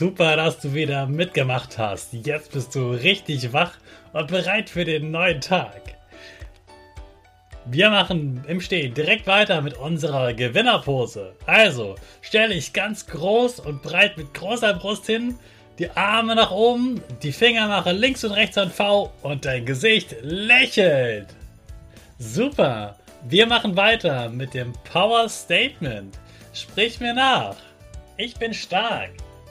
Super, dass du wieder mitgemacht hast. Jetzt bist du richtig wach und bereit für den neuen Tag. Wir machen im Stehen direkt weiter mit unserer Gewinnerpose. Also, stelle dich ganz groß und breit mit großer Brust hin, die Arme nach oben, die Finger machen links und rechts ein V und dein Gesicht lächelt. Super. Wir machen weiter mit dem Power Statement. Sprich mir nach. Ich bin stark.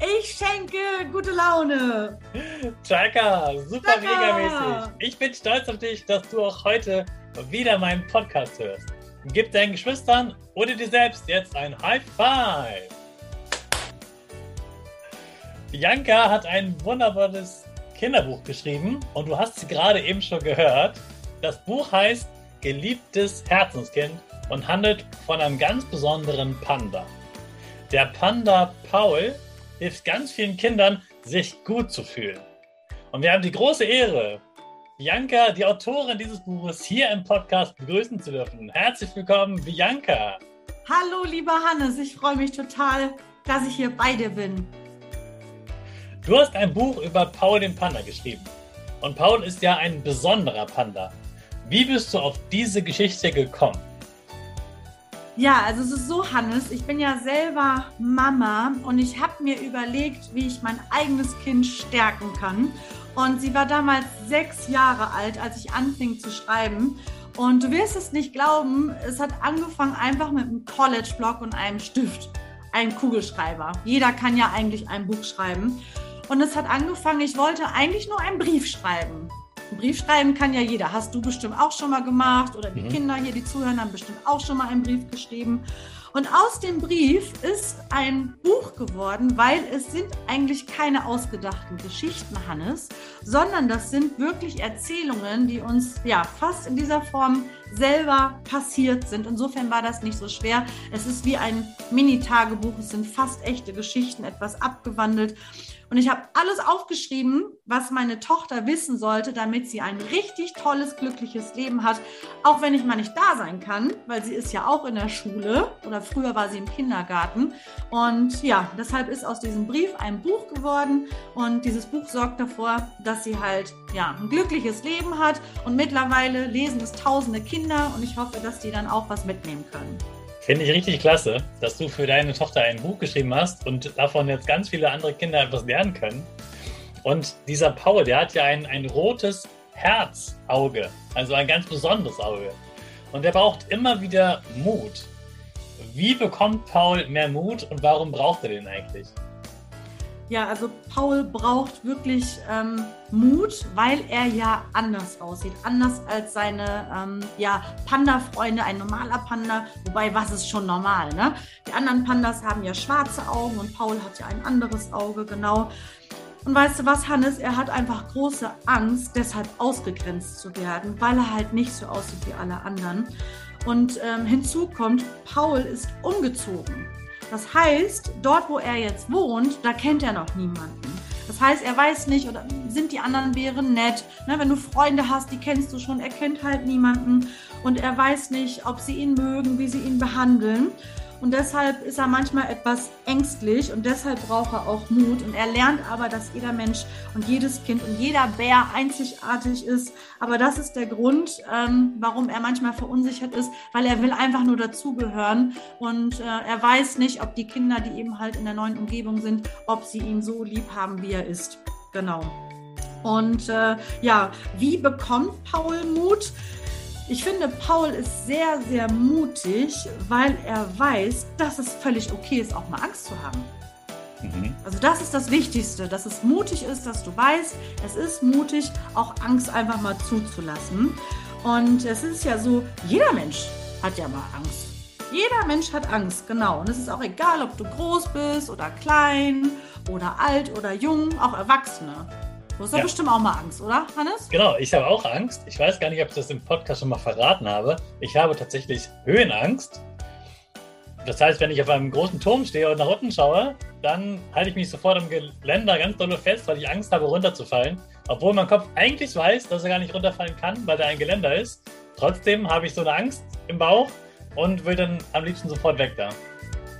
Ich schenke gute Laune. Chaka, super mega mäßig. Ich bin stolz auf dich, dass du auch heute wieder meinen Podcast hörst. Gib deinen Geschwistern oder dir selbst jetzt ein High Five. Bianca hat ein wunderbares Kinderbuch geschrieben und du hast sie gerade eben schon gehört. Das Buch heißt Geliebtes Herzenskind und handelt von einem ganz besonderen Panda. Der Panda Paul hilft ganz vielen Kindern, sich gut zu fühlen. Und wir haben die große Ehre, Bianca, die Autorin dieses Buches, hier im Podcast begrüßen zu dürfen. Herzlich willkommen, Bianca. Hallo, lieber Hannes, ich freue mich total, dass ich hier bei dir bin. Du hast ein Buch über Paul den Panda geschrieben. Und Paul ist ja ein besonderer Panda. Wie bist du auf diese Geschichte gekommen? Ja, also es ist so, Hannes, ich bin ja selber Mama und ich habe mir überlegt, wie ich mein eigenes Kind stärken kann. Und sie war damals sechs Jahre alt, als ich anfing zu schreiben. Und du wirst es nicht glauben, es hat angefangen einfach mit einem College-Block und einem Stift, einem Kugelschreiber. Jeder kann ja eigentlich ein Buch schreiben. Und es hat angefangen, ich wollte eigentlich nur einen Brief schreiben. Einen Brief schreiben kann ja jeder. Hast du bestimmt auch schon mal gemacht oder die mhm. Kinder hier, die zuhören, haben bestimmt auch schon mal einen Brief geschrieben. Und aus dem Brief ist ein Buch geworden, weil es sind eigentlich keine ausgedachten Geschichten, Hannes, sondern das sind wirklich Erzählungen, die uns ja fast in dieser Form selber passiert sind. Insofern war das nicht so schwer. Es ist wie ein Mini-Tagebuch. Es sind fast echte Geschichten, etwas abgewandelt. Und ich habe alles aufgeschrieben, was meine Tochter wissen sollte, damit sie ein richtig tolles, glückliches Leben hat. Auch wenn ich mal nicht da sein kann, weil sie ist ja auch in der Schule oder früher war sie im Kindergarten. Und ja, deshalb ist aus diesem Brief ein Buch geworden. Und dieses Buch sorgt davor, dass sie halt ja, ein glückliches Leben hat. Und mittlerweile lesen es tausende Kinder. Und ich hoffe, dass die dann auch was mitnehmen können. Finde ich richtig klasse, dass du für deine Tochter ein Buch geschrieben hast und davon jetzt ganz viele andere Kinder etwas lernen können. Und dieser Paul, der hat ja ein, ein rotes Herzauge, also ein ganz besonderes Auge. Und der braucht immer wieder Mut. Wie bekommt Paul mehr Mut und warum braucht er den eigentlich? Ja, also Paul braucht wirklich ähm, Mut, weil er ja anders aussieht. Anders als seine ähm, ja, Panda-Freunde, ein normaler Panda. Wobei, was ist schon normal, ne? Die anderen Pandas haben ja schwarze Augen und Paul hat ja ein anderes Auge, genau. Und weißt du was, Hannes? Er hat einfach große Angst, deshalb ausgegrenzt zu werden, weil er halt nicht so aussieht wie alle anderen. Und ähm, hinzu kommt, Paul ist umgezogen. Das heißt, dort, wo er jetzt wohnt, da kennt er noch niemanden. Das heißt, er weiß nicht, oder sind die anderen Bären nett? Ne, wenn du Freunde hast, die kennst du schon, er kennt halt niemanden und er weiß nicht, ob sie ihn mögen, wie sie ihn behandeln. Und deshalb ist er manchmal etwas ängstlich und deshalb braucht er auch Mut. Und er lernt aber, dass jeder Mensch und jedes Kind und jeder Bär einzigartig ist. Aber das ist der Grund, ähm, warum er manchmal verunsichert ist, weil er will einfach nur dazugehören. Und äh, er weiß nicht, ob die Kinder, die eben halt in der neuen Umgebung sind, ob sie ihn so lieb haben, wie er ist. Genau. Und äh, ja, wie bekommt Paul Mut? Ich finde, Paul ist sehr, sehr mutig, weil er weiß, dass es völlig okay ist, auch mal Angst zu haben. Mhm. Also das ist das Wichtigste, dass es mutig ist, dass du weißt, es ist mutig, auch Angst einfach mal zuzulassen. Und es ist ja so, jeder Mensch hat ja mal Angst. Jeder Mensch hat Angst, genau. Und es ist auch egal, ob du groß bist oder klein oder alt oder jung, auch Erwachsene. Du hast ja. bestimmt auch mal Angst, oder, Hannes? Genau, ich habe auch Angst. Ich weiß gar nicht, ob ich das im Podcast schon mal verraten habe. Ich habe tatsächlich Höhenangst. Das heißt, wenn ich auf einem großen Turm stehe und nach unten schaue, dann halte ich mich sofort am Geländer ganz doll fest, weil ich Angst habe, runterzufallen. Obwohl mein Kopf eigentlich weiß, dass er gar nicht runterfallen kann, weil da ein Geländer ist. Trotzdem habe ich so eine Angst im Bauch und will dann am liebsten sofort weg da.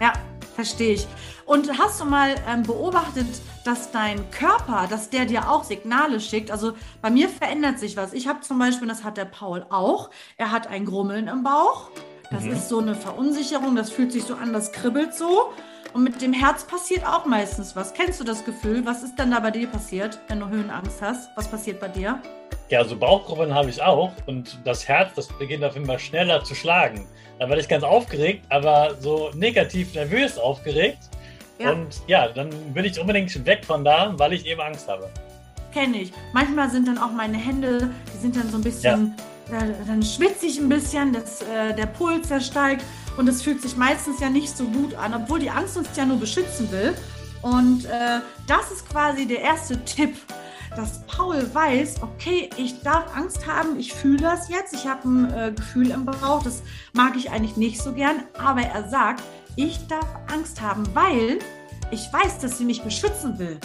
Ja, verstehe ich. Und hast du mal ähm, beobachtet, dass dein Körper, dass der dir auch Signale schickt? Also bei mir verändert sich was. Ich habe zum Beispiel, das hat der Paul auch, er hat ein Grummeln im Bauch. Das mhm. ist so eine Verunsicherung, das fühlt sich so an, das kribbelt so. Und mit dem Herz passiert auch meistens was. Kennst du das Gefühl? Was ist denn da bei dir passiert, wenn du Höhenangst hast? Was passiert bei dir? Ja, also Bauchgruppen habe ich auch und das Herz, das beginnt auf immer schneller zu schlagen. Dann werde ich ganz aufgeregt, aber so negativ nervös aufgeregt. Ja. Und ja, dann will ich unbedingt weg von da, weil ich eben Angst habe. Kenne ich. Manchmal sind dann auch meine Hände, die sind dann so ein bisschen, ja. äh, dann schwitze ich ein bisschen, das, äh, der Puls zersteigt und es fühlt sich meistens ja nicht so gut an, obwohl die Angst uns ja nur beschützen will. Und äh, das ist quasi der erste Tipp, dass Paul weiß, okay, ich darf Angst haben, ich fühle das jetzt, ich habe ein äh, Gefühl im Bauch, das mag ich eigentlich nicht so gern, aber er sagt, ich darf Angst haben, weil ich weiß, dass sie mich beschützen will.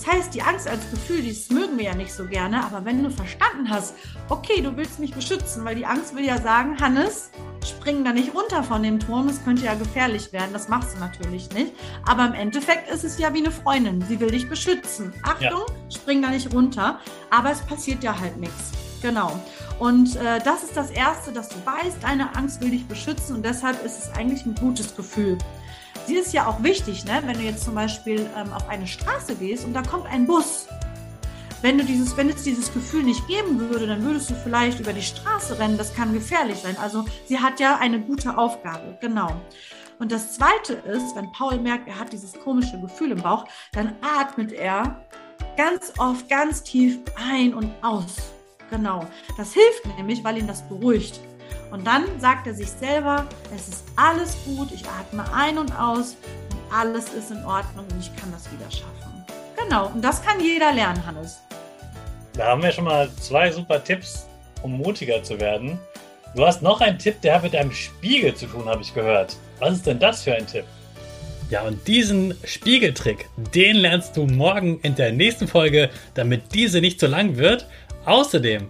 Das heißt, die Angst als Gefühl, das mögen wir ja nicht so gerne, aber wenn du verstanden hast, okay, du willst mich beschützen, weil die Angst will ja sagen, Hannes, spring da nicht runter von dem Turm, es könnte ja gefährlich werden, das machst du natürlich nicht. Aber im Endeffekt ist es ja wie eine Freundin, sie will dich beschützen. Achtung, ja. spring da nicht runter, aber es passiert ja halt nichts. Genau. Und äh, das ist das Erste, dass du weißt, deine Angst will dich beschützen und deshalb ist es eigentlich ein gutes Gefühl. Sie ist ja auch wichtig, ne? wenn du jetzt zum Beispiel ähm, auf eine Straße gehst und da kommt ein Bus. Wenn, du dieses, wenn es dieses Gefühl nicht geben würde, dann würdest du vielleicht über die Straße rennen. Das kann gefährlich sein. Also sie hat ja eine gute Aufgabe. Genau. Und das Zweite ist, wenn Paul merkt, er hat dieses komische Gefühl im Bauch, dann atmet er ganz oft ganz tief ein und aus. Genau. Das hilft nämlich, weil ihn das beruhigt. Und dann sagt er sich selber, es ist alles gut, ich atme ein und aus und alles ist in Ordnung und ich kann das wieder schaffen. Genau, und das kann jeder lernen, Hannes. Da haben wir schon mal zwei super Tipps, um mutiger zu werden. Du hast noch einen Tipp, der hat mit einem Spiegel zu tun, habe ich gehört. Was ist denn das für ein Tipp? Ja, und diesen Spiegeltrick, den lernst du morgen in der nächsten Folge, damit diese nicht zu lang wird. Außerdem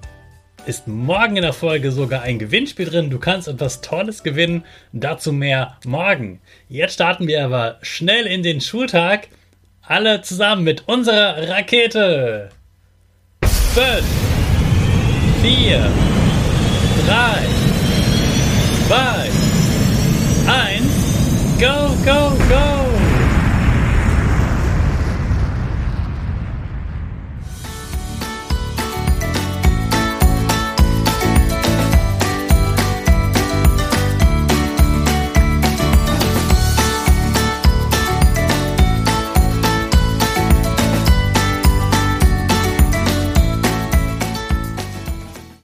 ist morgen in der Folge sogar ein Gewinnspiel drin. Du kannst etwas Tolles gewinnen. Dazu mehr morgen. Jetzt starten wir aber schnell in den Schultag. Alle zusammen mit unserer Rakete. 5, 4, 3, 2, 1, go, go, go!